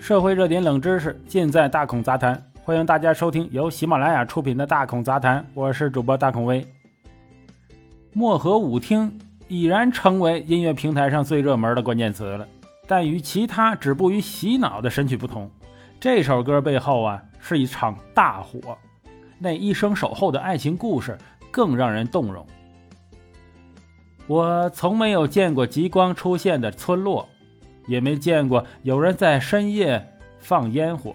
社会热点冷知识尽在大孔杂谈，欢迎大家收听由喜马拉雅出品的大孔杂谈，我是主播大孔威。漠河舞厅已然成为音乐平台上最热门的关键词了，但与其他止步于洗脑的神曲不同，这首歌背后啊是一场大火，那一生守候的爱情故事更让人动容。我从没有见过极光出现的村落。也没见过有人在深夜放烟火，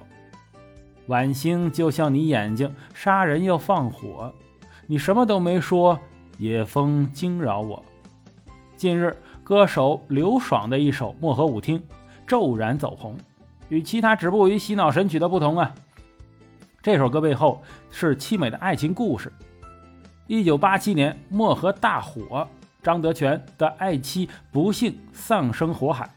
晚星就像你眼睛，杀人又放火，你什么都没说，野风惊扰我。近日，歌手刘爽的一首《漠河舞厅》骤然走红，与其他止步于洗脑神曲的不同啊，这首歌背后是凄美的爱情故事。一九八七年，漠河大火，张德全的爱妻不幸丧生火海。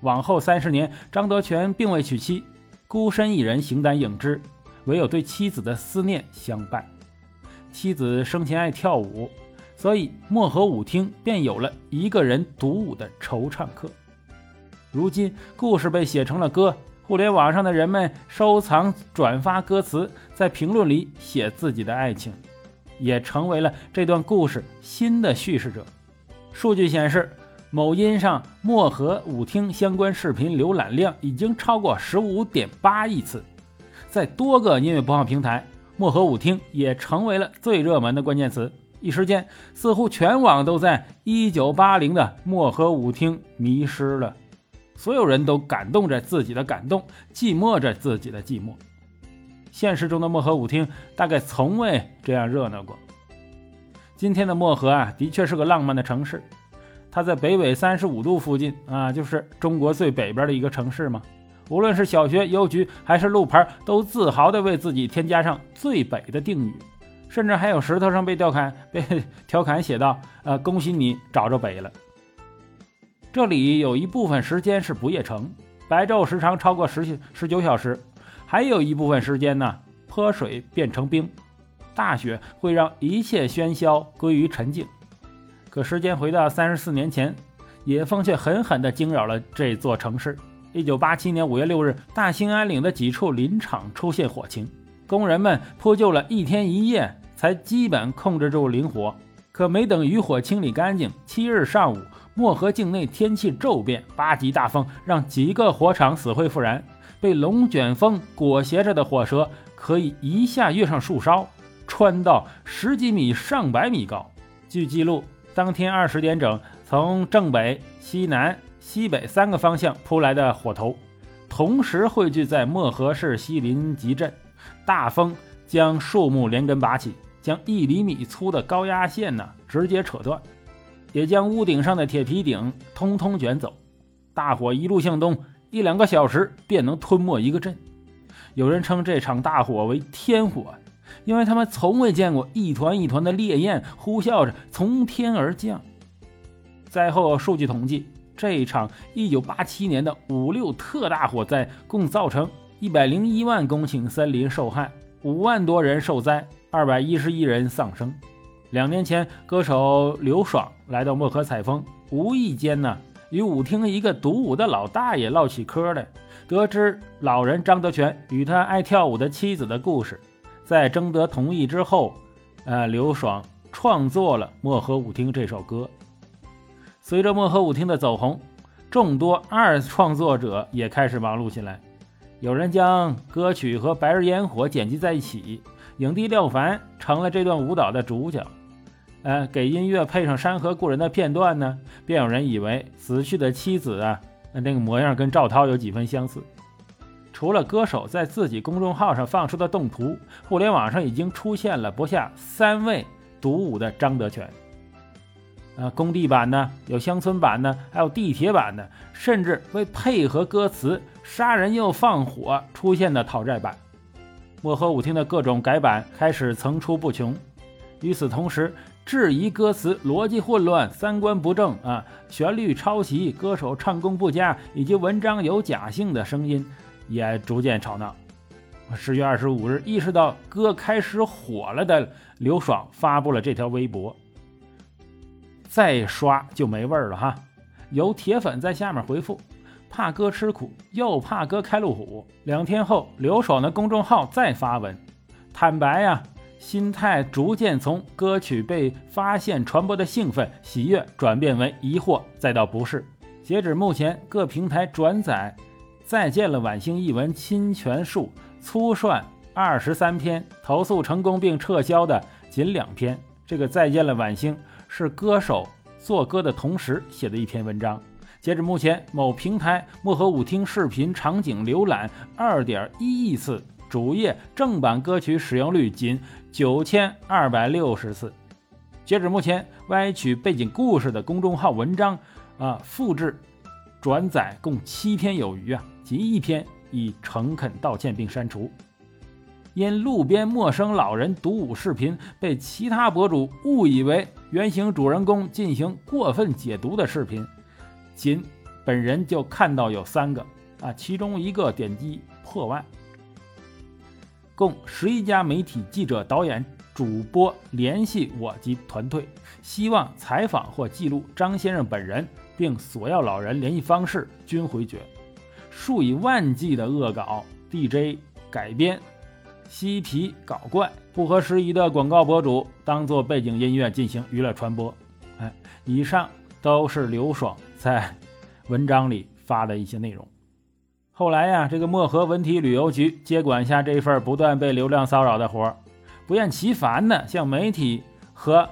往后三十年，张德全并未娶妻，孤身一人形单影只，唯有对妻子的思念相伴。妻子生前爱跳舞，所以漠河舞厅便有了一个人独舞的惆怅客。如今故事被写成了歌，互联网上的人们收藏、转发歌词，在评论里写自己的爱情，也成为了这段故事新的叙事者。数据显示。某音上漠河舞厅相关视频浏览量已经超过十五点八亿次，在多个音乐播放平台，漠河舞厅也成为了最热门的关键词。一时间，似乎全网都在一九八零的漠河舞厅迷失了，所有人都感动着自己的感动，寂寞着自己的寂寞。现实中的漠河舞厅大概从未这样热闹过。今天的漠河啊，的确是个浪漫的城市。它在北纬三十五度附近啊，就是中国最北边的一个城市嘛。无论是小学、邮局还是路牌，都自豪地为自己添加上“最北”的定语，甚至还有石头上被调侃、被调侃写道：“ 呃，恭喜你找着北了。”这里有一部分时间是不夜城，白昼时长超过十十九小时；还有一部分时间呢，泼水变成冰，大雪会让一切喧嚣归于沉静。可时间回到三十四年前，野风却狠狠地惊扰了这座城市。一九八七年五月六日，大兴安岭的几处林场出现火情，工人们扑救了一天一夜，才基本控制住林火。可没等余火清理干净，七日上午，漠河境内天气骤变，八级大风让几个火场死灰复燃。被龙卷风裹挟着的火舌，可以一下跃上树梢，穿到十几米、上百米高。据记录。当天二十点整，从正北、西南、西北三个方向扑来的火头，同时汇聚在漠河市西林集镇。大风将树木连根拔起，将一厘米粗的高压线呢直接扯断，也将屋顶上的铁皮顶通通卷走。大火一路向东，一两个小时便能吞没一个镇。有人称这场大火为天火。因为他们从未见过一团一团的烈焰呼啸着从天而降。灾后数据统计，这一场1987年的五六特大火灾共造成101万公顷森林受害，5万多人受灾，211人丧生。两年前，歌手刘爽来到漠河采风，无意间呢与舞厅一个独舞的老大爷唠起嗑来，得知老人张德全与他爱跳舞的妻子的故事。在征得同意之后，呃，刘爽创作了《漠河舞厅》这首歌。随着《漠河舞厅》的走红，众多二创作者也开始忙碌起来。有人将歌曲和《白日烟火》剪辑在一起，影帝廖凡成了这段舞蹈的主角。呃，给音乐配上《山河故人》的片段呢，便有人以为死去的妻子啊，那个模样跟赵涛有几分相似。除了歌手在自己公众号上放出的动图，互联网上已经出现了不下三位独舞的张德全。啊，工地版的，有乡村版的，还有地铁版的，甚至为配合歌词“杀人又放火”出现的讨债版。漠河舞厅的各种改版开始层出不穷。与此同时，质疑歌词逻辑混乱、三观不正啊，旋律抄袭、歌手唱功不佳以及文章有假性的声音。也逐渐吵闹。十月二十五日，意识到歌开始火了的刘爽发布了这条微博。再刷就没味儿了哈。有铁粉在下面回复：“怕哥吃苦，又怕哥开路虎。两天后，刘爽的公众号再发文，坦白呀，心态逐渐从歌曲被发现传播的兴奋喜悦，转变为疑惑，再到不适。截止目前，各平台转载《再见了晚星》一文侵权数粗算二十三篇，投诉成功并撤销的仅两篇。这个《再见了晚星》是歌手做歌的同时写的一篇文章。截止目前，某平台漠河舞厅视频场景浏览二点一亿次，主页正版歌曲使用率仅九千二百六十次。截止目前，歪曲背景故事的公众号文章啊，复制、转载共七篇有余啊，仅一篇已诚恳道歉并删除。因路边陌生老人独舞视频被其他博主误以为原型主人公进行过分解读的视频。仅本人就看到有三个啊，其中一个点击破万，共十一家媒体记者、导演、主播联系我及团队，希望采访或记录张先生本人，并索要老人联系方式，均回绝。数以万计的恶搞、DJ 改编、嬉皮搞怪、不合时宜的广告博主当做背景音乐进行娱乐传播。哎，以上。都是刘爽在文章里发的一些内容。后来呀，这个漠河文体旅游局接管下这份不断被流量骚扰的活儿，不厌其烦的向媒体和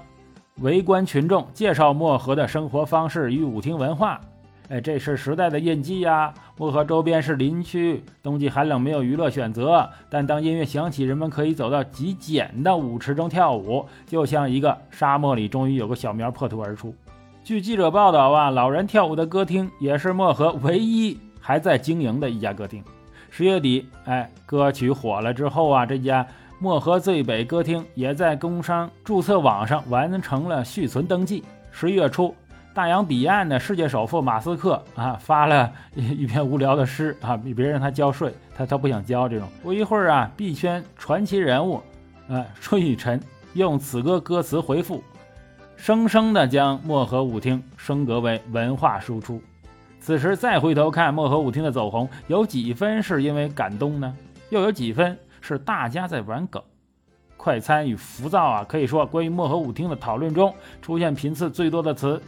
围观群众介绍漠河的生活方式与舞厅文化。哎，这是时代的印记呀！漠河周边是林区，冬季寒冷，没有娱乐选择。但当音乐响起，人们可以走到极简的舞池中跳舞，就像一个沙漠里终于有个小苗破土而出。据记者报道啊，老人跳舞的歌厅也是漠河唯一还在经营的一家歌厅。十月底，哎，歌曲火了之后啊，这家漠河最北歌厅也在工商注册网上完成了续存登记。十一月初，大洋彼岸的世界首富马斯克啊发了一篇无聊的诗啊，别让他交税，他他不想交这种。不一会儿啊，币圈传奇人物啊春雨辰用此歌歌词回复。生生的将漠河舞厅升格为文化输出。此时再回头看漠河舞厅的走红，有几分是因为感动呢？又有几分是大家在玩梗？快餐与浮躁啊，可以说关于漠河舞厅的讨论中出现频次最多的词。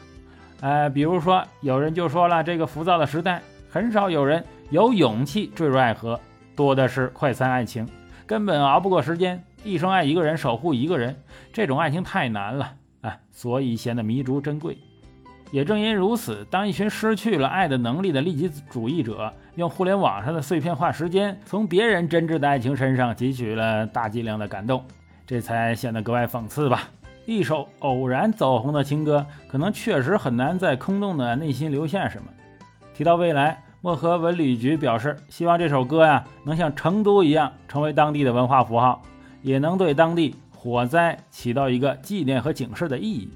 呃，比如说有人就说了，这个浮躁的时代，很少有人有勇气坠入爱河，多的是快餐爱情，根本熬不过时间，一生爱一个人，守护一个人，这种爱情太难了。啊，所以显得弥足珍贵。也正因如此，当一群失去了爱的能力的利己主义者，用互联网上的碎片化时间，从别人真挚的爱情身上汲取了大剂量的感动，这才显得格外讽刺吧。一首偶然走红的情歌，可能确实很难在空洞的内心留下什么。提到未来，漠河文旅局表示，希望这首歌呀，能像成都一样，成为当地的文化符号，也能对当地。火灾起到一个纪念和警示的意义，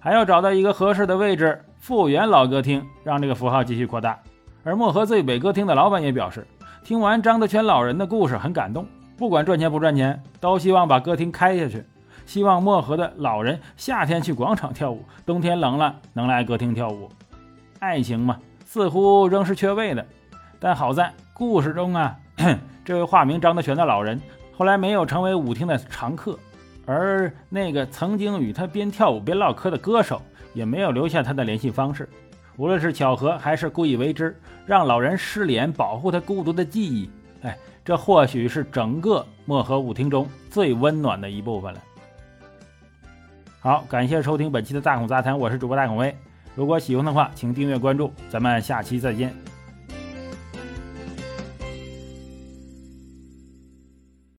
还要找到一个合适的位置复原老歌厅，让这个符号继续扩大。而漠河最北歌厅的老板也表示，听完张德全老人的故事很感动，不管赚钱不赚钱，都希望把歌厅开下去。希望漠河的老人夏天去广场跳舞，冬天冷了能来歌厅跳舞。爱情嘛，似乎仍是缺位的，但好在故事中啊，这位化名张德全的老人后来没有成为舞厅的常客。而那个曾经与他边跳舞边唠嗑的歌手，也没有留下他的联系方式。无论是巧合还是故意为之，让老人失联，保护他孤独的记忆。哎，这或许是整个漠河舞厅中最温暖的一部分了。好，感谢收听本期的大孔杂谈，我是主播大孔威。如果喜欢的话，请订阅关注，咱们下期再见。